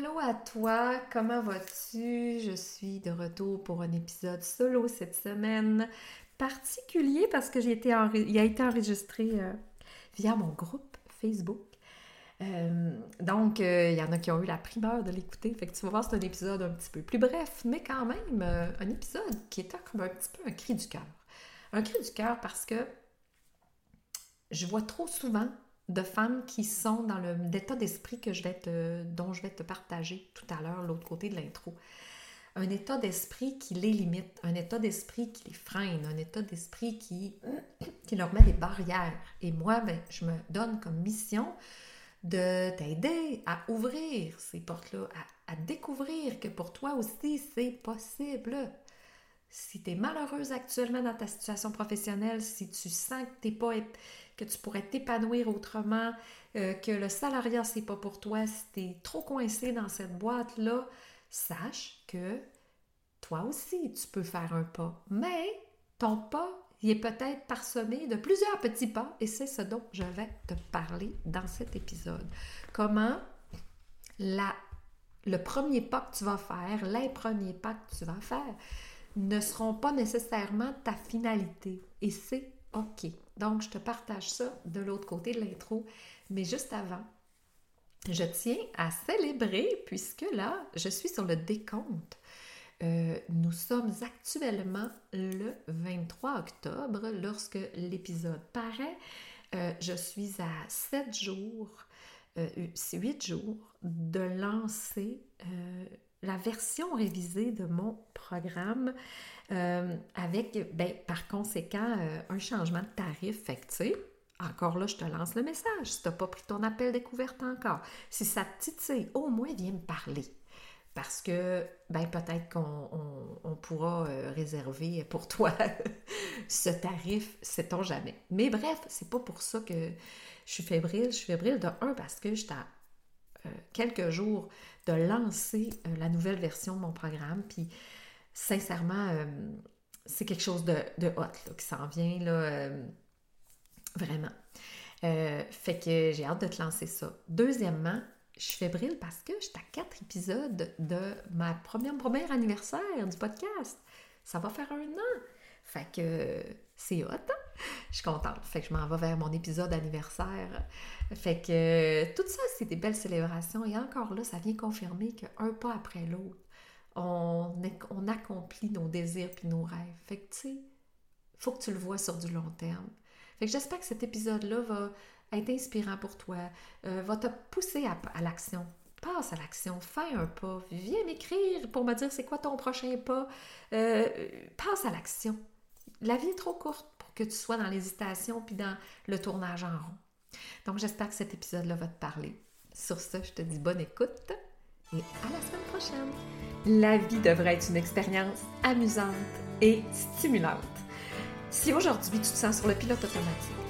Allô à toi, comment vas-tu? Je suis de retour pour un épisode solo cette semaine, particulier parce que j'ai été il a été enregistré euh, via mon groupe Facebook. Euh, donc, euh, il y en a qui ont eu la primeur de l'écouter. Fait que tu vas voir, c'est un épisode un petit peu plus bref, mais quand même un épisode qui était comme un petit peu un cri du cœur. Un cri du cœur parce que je vois trop souvent de femmes qui sont dans l'état d'esprit que je vais te, dont je vais te partager tout à l'heure, l'autre côté de l'intro. Un état d'esprit qui les limite, un état d'esprit qui les freine, un état d'esprit qui, qui leur met des barrières. Et moi, ben, je me donne comme mission de t'aider à ouvrir ces portes-là, à, à, découvrir que pour toi aussi, c'est possible. Si tu es malheureuse actuellement dans ta situation professionnelle, si tu sens que tu pas que tu pourrais t'épanouir autrement, euh, que le salariat, c'est pas pour toi, si tu es trop coincé dans cette boîte-là, sache que toi aussi, tu peux faire un pas. Mais ton pas, il est peut-être parsemé de plusieurs petits pas et c'est ce dont je vais te parler dans cet épisode. Comment la, le premier pas que tu vas faire, les premiers pas que tu vas faire, ne seront pas nécessairement ta finalité. Et c'est OK. Donc, je te partage ça de l'autre côté de l'intro. Mais juste avant, je tiens à célébrer puisque là, je suis sur le décompte. Euh, nous sommes actuellement le 23 octobre lorsque l'épisode paraît. Euh, je suis à 7 jours, euh, 8 jours de lancer euh, la version révisée de mon programme euh, avec, ben, par conséquent, euh, un changement de tarif. Fait encore là, je te lance le message. Si tu n'as pas pris ton appel découverte encore, si ça te titille, au moins viens me parler. Parce que, ben, peut-être qu'on pourra euh, réserver pour toi ce tarif, sait-on jamais. Mais bref, c'est pas pour ça que je suis fébrile. Je suis fébrile de un parce que j'étais à quelques jours de lancer la nouvelle version de mon programme. Puis sincèrement, euh, c'est quelque chose de, de hot qui s'en vient, là, euh, vraiment. Euh, fait que j'ai hâte de te lancer ça. Deuxièmement, je suis fébrile parce que j'étais à quatre épisodes de ma première, premier anniversaire du podcast. Ça va faire un an. Fait que c'est hot. Hein? Je suis contente. Fait que je m'en vais vers mon épisode anniversaire. Fait que tout ça, c'est des belles célébrations. Et encore là, ça vient confirmer qu'un pas après l'autre, on, accomplit nos désirs puis nos rêves. Fait que, tu sais, faut que tu le vois sur du long terme. Fait que j'espère que cet épisode-là va être inspirant pour toi, euh, va te pousser à, l'action. Passe à l'action, fais un pas, viens m'écrire pour me dire c'est quoi ton prochain pas. Euh, passe à l'action. La vie est trop courte que tu sois dans l'hésitation puis dans le tournage en rond. Donc j'espère que cet épisode-là va te parler. Sur ce, je te dis bonne écoute et à la semaine prochaine. La vie devrait être une expérience amusante et stimulante. Si aujourd'hui tu te sens sur le pilote automatique,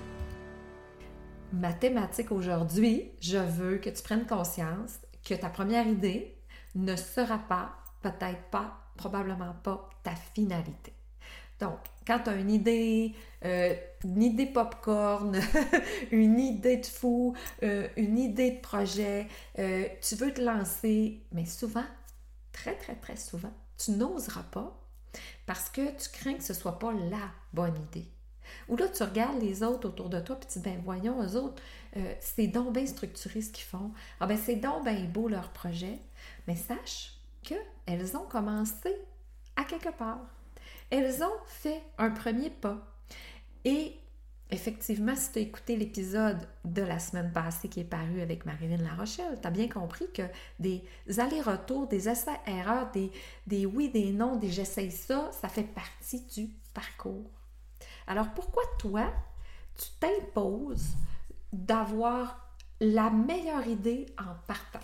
Ma thématique aujourd'hui, je veux que tu prennes conscience que ta première idée ne sera pas, peut-être pas, probablement pas ta finalité. Donc, quand tu as une idée, euh, une idée popcorn, une idée de fou, euh, une idée de projet, euh, tu veux te lancer, mais souvent, très, très, très souvent, tu n'oseras pas parce que tu crains que ce ne soit pas la bonne idée. Ou là, tu regardes les autres autour de toi, puis tu dis, ben voyons, eux autres, c'est donc bien structuré ce qu'ils font. Ah ben c'est donc bien beau leur projet. Mais sache qu'elles ont commencé à quelque part elles ont fait un premier pas. Et effectivement, si tu as écouté l'épisode de la semaine passée qui est paru avec Marilyn Larochelle, tu as bien compris que des allers-retours, des essais-erreurs, des, des oui, des non, des j'essaye ça, ça fait partie du parcours. Alors pourquoi toi, tu t'imposes d'avoir la meilleure idée en partant?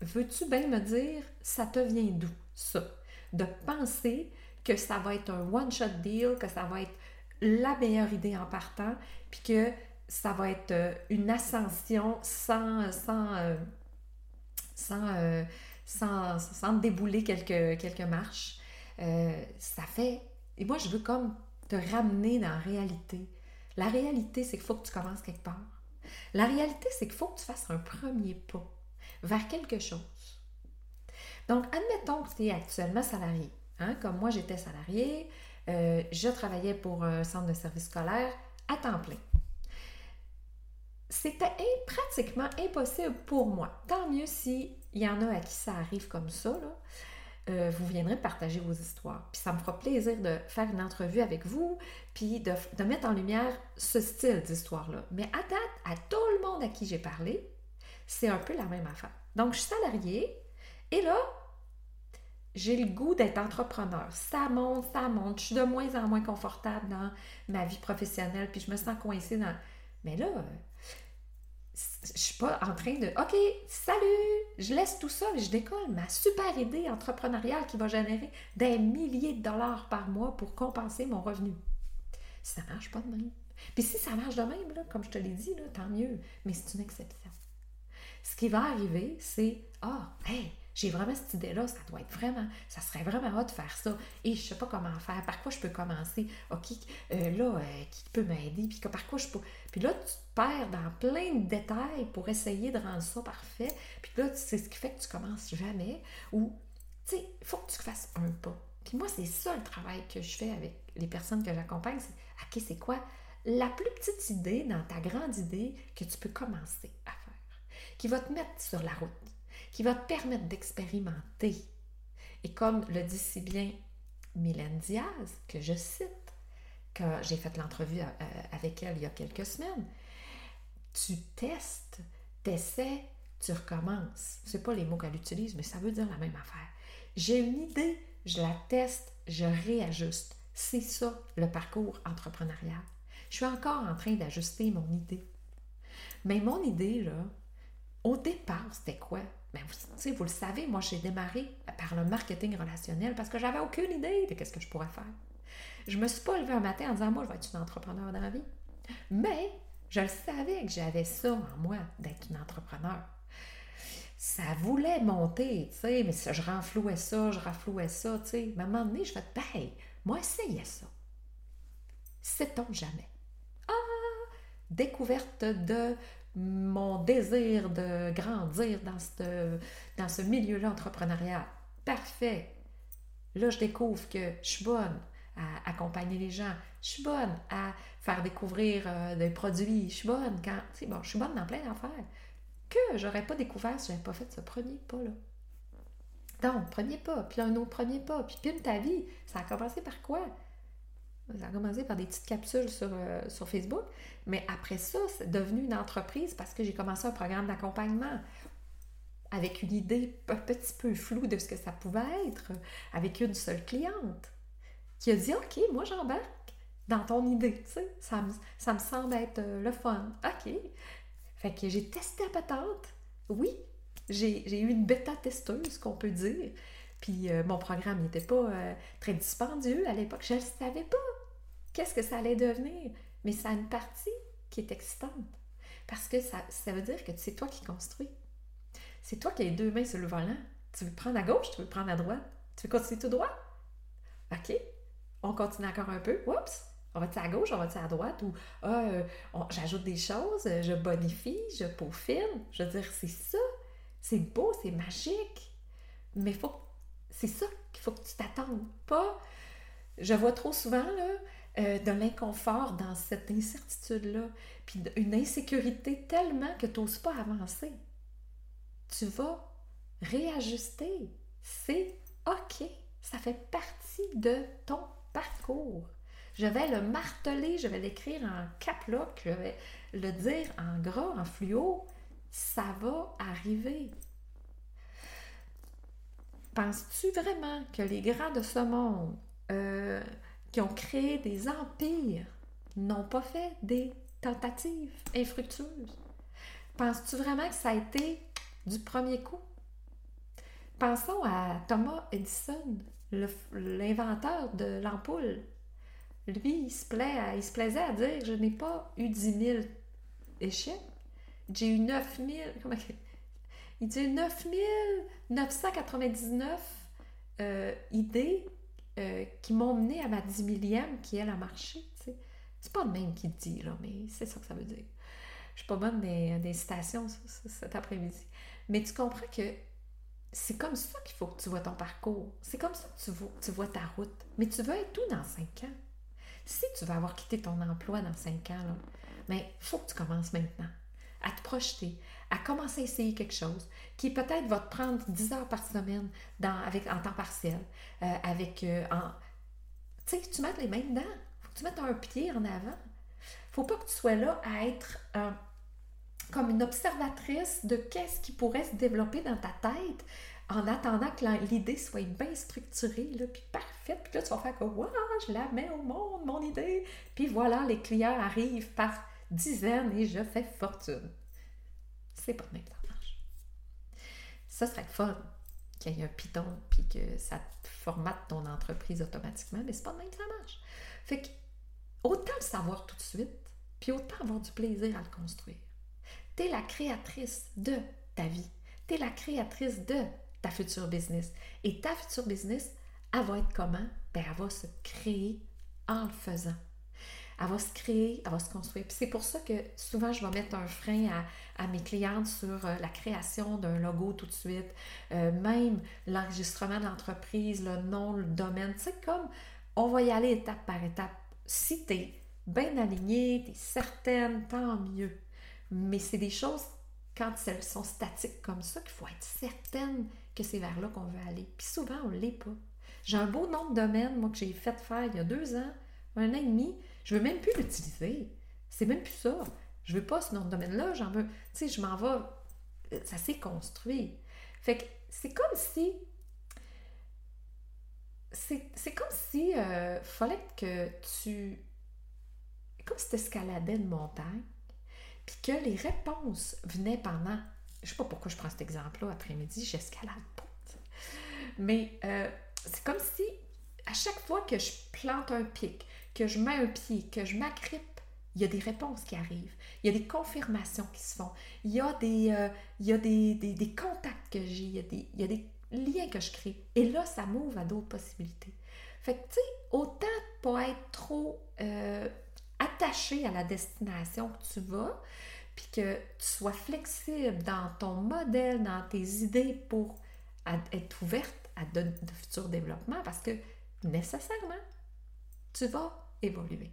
Veux-tu bien me dire, ça te vient d'où, ça? De penser que ça va être un one-shot deal, que ça va être la meilleure idée en partant, puis que ça va être euh, une ascension sans, sans, euh, euh, sans, sans, débouler quelques, quelques marches. ça fait... Et moi, je veux comme te ramener dans la réalité. La réalité, c'est qu'il faut que tu commences quelque part. La réalité, c'est qu'il faut que tu fasses un premier pas vers quelque chose. Donc, admettons que tu es actuellement salarié. Hein, comme moi, j'étais salarié, euh, je travaillais pour un centre de service scolaire à temps plein. C'était pratiquement impossible pour moi. Tant mieux s'il y en a à qui ça arrive comme ça. Euh, vous viendrez partager vos histoires. Puis ça me fera plaisir de faire une entrevue avec vous, puis de, de mettre en lumière ce style d'histoire-là. Mais à date, à tout le monde à qui j'ai parlé, c'est un peu la même affaire. Donc, je suis salariée, et là, j'ai le goût d'être entrepreneur. Ça monte, ça monte. Je suis de moins en moins confortable dans ma vie professionnelle, puis je me sens coincée dans. Mais là, je suis pas en train de OK, salut, je laisse tout ça et je décolle ma super idée entrepreneuriale qui va générer des milliers de dollars par mois pour compenser mon revenu. Ça marche pas de même. Puis si ça marche de même, là, comme je te l'ai dit, là, tant mieux, mais c'est une exception. Ce qui va arriver, c'est Ah, hey, j'ai vraiment cette idée-là, ça doit être vraiment, ça serait vraiment hot de faire ça. Et je sais pas comment faire, par quoi je peux commencer? OK, euh, là, euh, qui peut m'aider, puis par quoi je peux? Puis là, tu te perds dans plein de détails pour essayer de rendre ça parfait. Puis là, c'est ce qui fait que tu commences jamais. Ou, tu sais, il faut que tu fasses un pas. Puis moi, c'est ça le travail que je fais avec les personnes que j'accompagne. C'est, OK, c'est quoi? La plus petite idée dans ta grande idée que tu peux commencer à faire, qui va te mettre sur la route qui va te permettre d'expérimenter. Et comme le dit si bien Mylène Diaz, que je cite, quand j'ai fait l'entrevue euh, avec elle il y a quelques semaines, tu testes, t'essaies, tu recommences. C'est pas les mots qu'elle utilise, mais ça veut dire la même affaire. J'ai une idée, je la teste, je réajuste. C'est ça le parcours entrepreneurial. Je suis encore en train d'ajuster mon idée. Mais mon idée, là, au départ, c'était quoi? Ben, vous, vous le savez, moi, j'ai démarré par le marketing relationnel parce que j'avais aucune idée de ce que je pourrais faire. Je me suis pas levée un matin en disant, moi, je vais être une entrepreneur dans la vie. Mais je le savais que j'avais ça en moi, d'être une entrepreneur. Ça voulait monter, tu sais, mais je renflouais ça, je renflouais ça, tu sais. à un moment donné, je fais, ben, moi, essayez ça. Sait-on jamais? Ah! Découverte de mon désir de grandir dans ce, milieu-là entrepreneurial. Parfait. Là, je découvre que je suis bonne à accompagner les gens. Je suis bonne à faire découvrir euh, des produits. Je suis bonne quand. Bon, je suis bonne dans plein d'affaires que j'aurais pas découvert si je n'avais pas fait ce premier pas-là. Donc, premier pas, puis un autre premier pas, puis pile ta vie. Ça a commencé par quoi? Ça a commencé par des petites capsules sur, euh, sur Facebook, mais après ça, c'est devenu une entreprise parce que j'ai commencé un programme d'accompagnement avec une idée un petit peu floue de ce que ça pouvait être, avec une seule cliente qui a dit Ok, moi j'embarque dans ton idée, tu sais, ça me, ça me semble être euh, le fun. Ok. Fait que j'ai testé la patente. Oui, j'ai eu une bêta-testeuse, qu'on peut dire. Puis euh, mon programme n'était pas très dispendieux à l'époque. Je ne savais pas qu'est-ce que ça allait devenir? Mais ça a une partie qui est excitante. Parce que ça, ça veut dire que c'est toi qui construis. C'est toi qui as les deux mains sur le volant. Tu veux prendre à gauche, tu veux prendre à droite. Tu veux continuer tout droit? OK. On continue encore un peu. Oups! On va-tu à gauche, on va-tu à droite? Ou ah, euh, j'ajoute des choses, je bonifie, je peaufine. Je veux dire, c'est ça. C'est beau, c'est magique. Mais faut, c'est ça qu'il faut que tu t'attendes. Pas. Je vois trop souvent, là, euh, de l'inconfort dans cette incertitude-là, puis une insécurité tellement que tu n'oses pas avancer. Tu vas réajuster. C'est OK. Ça fait partie de ton parcours. Je vais le marteler, je vais l'écrire en cap lock, je vais le dire en gras, en fluo. Ça va arriver. Penses-tu vraiment que les grands de ce monde euh, qui ont créé des empires n'ont pas fait des tentatives infructueuses? Penses-tu vraiment que ça a été du premier coup? Pensons à Thomas Edison, l'inventeur de l'ampoule. Lui, il se, plaisait à dire Je n'ai pas eu 10 000 échecs, j'ai eu 9 000. Comment, il dit 9 999 euh, idées euh, qui m'ont mené à ma 10 millième qui, elle, a marché. C'est pas le même qui dit, là, mais c'est ça que ça veut dire. Je suis pas bonne des, des citations cet après-midi. Mais tu comprends que c'est comme ça qu'il faut que tu vois ton parcours. C'est comme ça que tu vois, tu vois ta route. Mais tu veux être où dans 5 ans? Si tu veux avoir quitté ton emploi dans 5 ans, mais il faut que tu commences maintenant à te projeter, à commencer à essayer quelque chose qui peut-être va te prendre 10 heures par semaine dans, avec, en temps partiel, euh, avec euh, en... Tu sais, tu mets les mains dedans. faut que tu mettes un pied en avant. faut pas que tu sois là à être euh, comme une observatrice de qu'est-ce qui pourrait se développer dans ta tête en attendant que l'idée soit bien structurée, là, puis parfaite. Puis là, tu vas faire que, waouh, je la mets au monde, mon idée. Puis voilà, les clients arrivent par dizaines et je fais fortune. C'est pas de même ça marche. Ça serait fun qu'il y ait un Python puis que ça formate ton entreprise automatiquement, mais c'est pas de même que ça marche. Fait que autant le savoir tout de suite, puis autant avoir du plaisir à le construire. Tu es la créatrice de ta vie. Tu es la créatrice de ta future business. Et ta future business, elle va être comment? Ben, elle va se créer en le faisant elle va se créer, elle va se construire. C'est pour ça que souvent, je vais mettre un frein à, mes clientes sur euh, la création d'un logo tout de suite, euh, même l'enregistrement de l'entreprise, le nom, le domaine. Sais, comme on va y aller étape par étape. Si tu es bien aligné, tu es certaine, tant mieux. Mais c'est des choses, quand elles sont statiques comme ça, qu'il faut être certaine que c'est vers là qu'on veut aller. Puis souvent, on ne l'est pas. J'ai un beau nom de domaine, moi, que j'ai fait faire il y a deux ans, un an et demi. Je veux même plus l'utiliser. C'est même plus ça. Je veux pas ce nom de domaine-là. J'en veux. Tu sais, je m'en vais. Euh, ça s'est construit. Fait que c'est comme si. C'est comme si euh, fallait que tu. Comme si tu escaladais une montagne, puis que les réponses venaient pendant. Je sais pas pourquoi je prends cet exemple-là après-midi, j'escalade pas. Mais euh, c'est comme si à chaque fois que je plante un pic, que je mets un pied, que je m'agrippe, il y a des réponses qui arrivent, il y a des confirmations qui se font, il y a des, euh, il y a des, des, contacts que j'ai, il, il, y a des liens que je crée. Et là, ça m'ouvre à d'autres possibilités. Fait que, tu sais, autant pas être trop euh, attaché à la destination que tu vas, puis que tu sois flexible dans ton modèle, dans tes idées pour être ouverte à de futurs développements, parce que nécessairement, tu vas évoluer.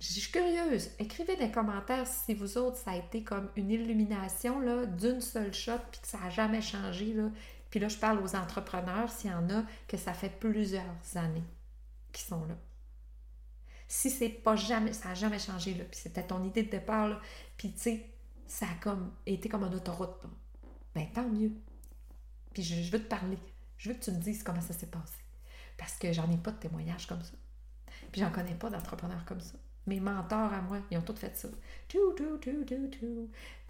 Je suis curieuse. Écrivez des commentaires si vous autres, ça a été comme une illumination d'une seule shot puis que ça n'a jamais changé. Là. Puis là, je parle aux entrepreneurs, s'il y en a, que ça fait plusieurs années qui sont là. Si c'est pas jamais, ça n'a jamais changé, là, puis c'était ton idée de départ, là, puis tu sais, ça a comme été comme une autoroute, ben tant mieux. Puis je, je veux te parler. Je veux que tu me dises comment ça s'est passé. Parce que j'en ai pas de témoignages comme ça. Puis j'en connais pas d'entrepreneurs comme ça. Mes mentors à moi, ils ont tous fait ça.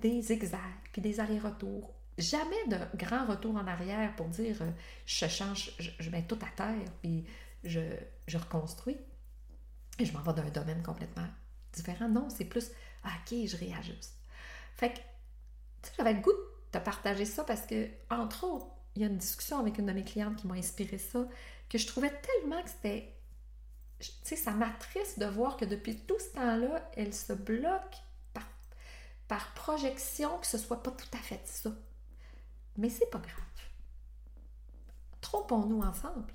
Des zigzags, puis des allers-retours. Jamais de grand retour en arrière pour dire euh, je change, je, mets tout à terre, puis je, je reconstruis. Et je m'en vais d'un domaine complètement différent. Non, c'est plus OK, je réajuste. Fait que, tu sais, j'avais le goût de partager ça parce que, entre autres, il y a une discussion avec une de mes clientes qui m'a inspiré ça, que je trouvais tellement que c'était sais, ça m'attriste de voir que depuis tout ce temps-là, elle se bloque par, par projection que ce soit pas tout à fait ça. Mais c'est pas grave. Trompons-nous ensemble.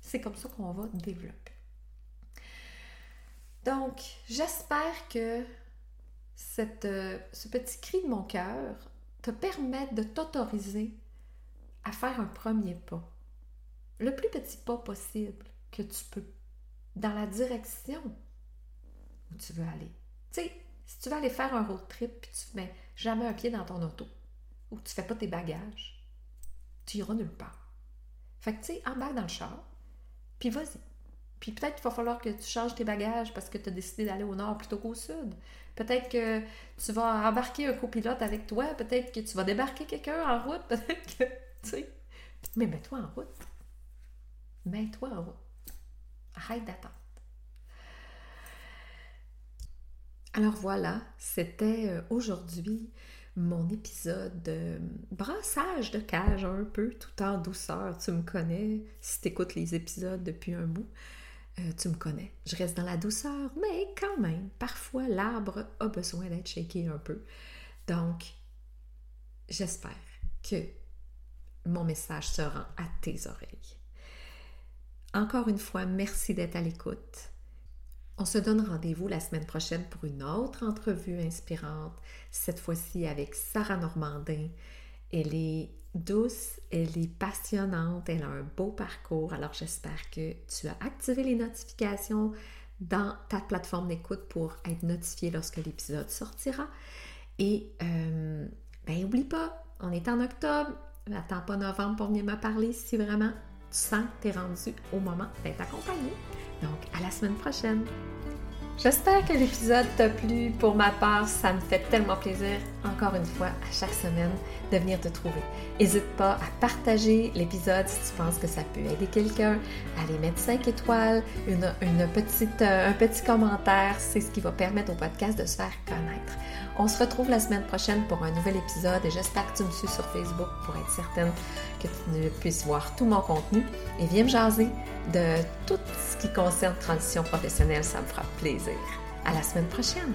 C'est comme ça qu'on va développer. Donc, j'espère que cette, euh, ce petit cri de mon cœur te permette de t'autoriser à faire un premier pas. Le plus petit pas possible que tu peux dans la direction où tu veux aller. Tu sais, si tu veux aller faire un road trip puis tu mets jamais un pied dans ton auto ou tu fais pas tes bagages, tu iras nulle part. Fait que tu sais, embarque dans le char, puis vas-y. Puis peut-être qu'il va falloir que tu changes tes bagages parce que tu as décidé d'aller au nord plutôt qu'au sud. Peut-être que tu vas embarquer un copilote avec toi. Peut-être que tu vas débarquer quelqu'un en route. Que, tu sais. Mais mets-toi en route. Mets-toi en route. Alors voilà, c'était euh, aujourd'hui mon épisode de brassage de cage un peu, tout en douceur. Tu me connais, si tu écoutes les épisodes depuis un bout. Euh, tu me connais. Je reste dans la douceur, mais quand même, parfois l'arbre a besoin d'être shaké un peu. Donc, j'espère que mon message se rend à tes oreilles. Encore une fois, merci d'être à l'écoute. On se donne rendez-vous la semaine prochaine pour une autre entrevue inspirante, cette fois-ci avec Sarah Normandin. Elle est douce, elle est passionnante, elle a un beau parcours. Alors j'espère que tu as activé les notifications dans ta plateforme d'écoute pour être notifié lorsque l'épisode sortira. Et euh, ben oublie pas, on est en octobre, n'attends pas novembre pour venir me parler si vraiment tu sens que tu es rendu au moment d'être accompagné. Donc à la semaine prochaine! J'espère que l'épisode t'a plu. Pour ma part, ça me fait tellement plaisir, encore une fois, à chaque semaine, de venir te trouver. N'hésite pas à partager l'épisode si tu penses que ça peut aider quelqu'un, à aller mettre 5 étoiles, une, petite, euh, un petit commentaire. C'est ce qui va permettre au podcast de se faire connaître. On se retrouve la semaine prochaine pour un nouvel épisode et j'espère que tu me suis sur Facebook pour être certaine que tu puisses voir tout mon contenu et viens me jaser de tout ce qui concerne transition professionnelle, ça me fera plaisir. À la semaine prochaine!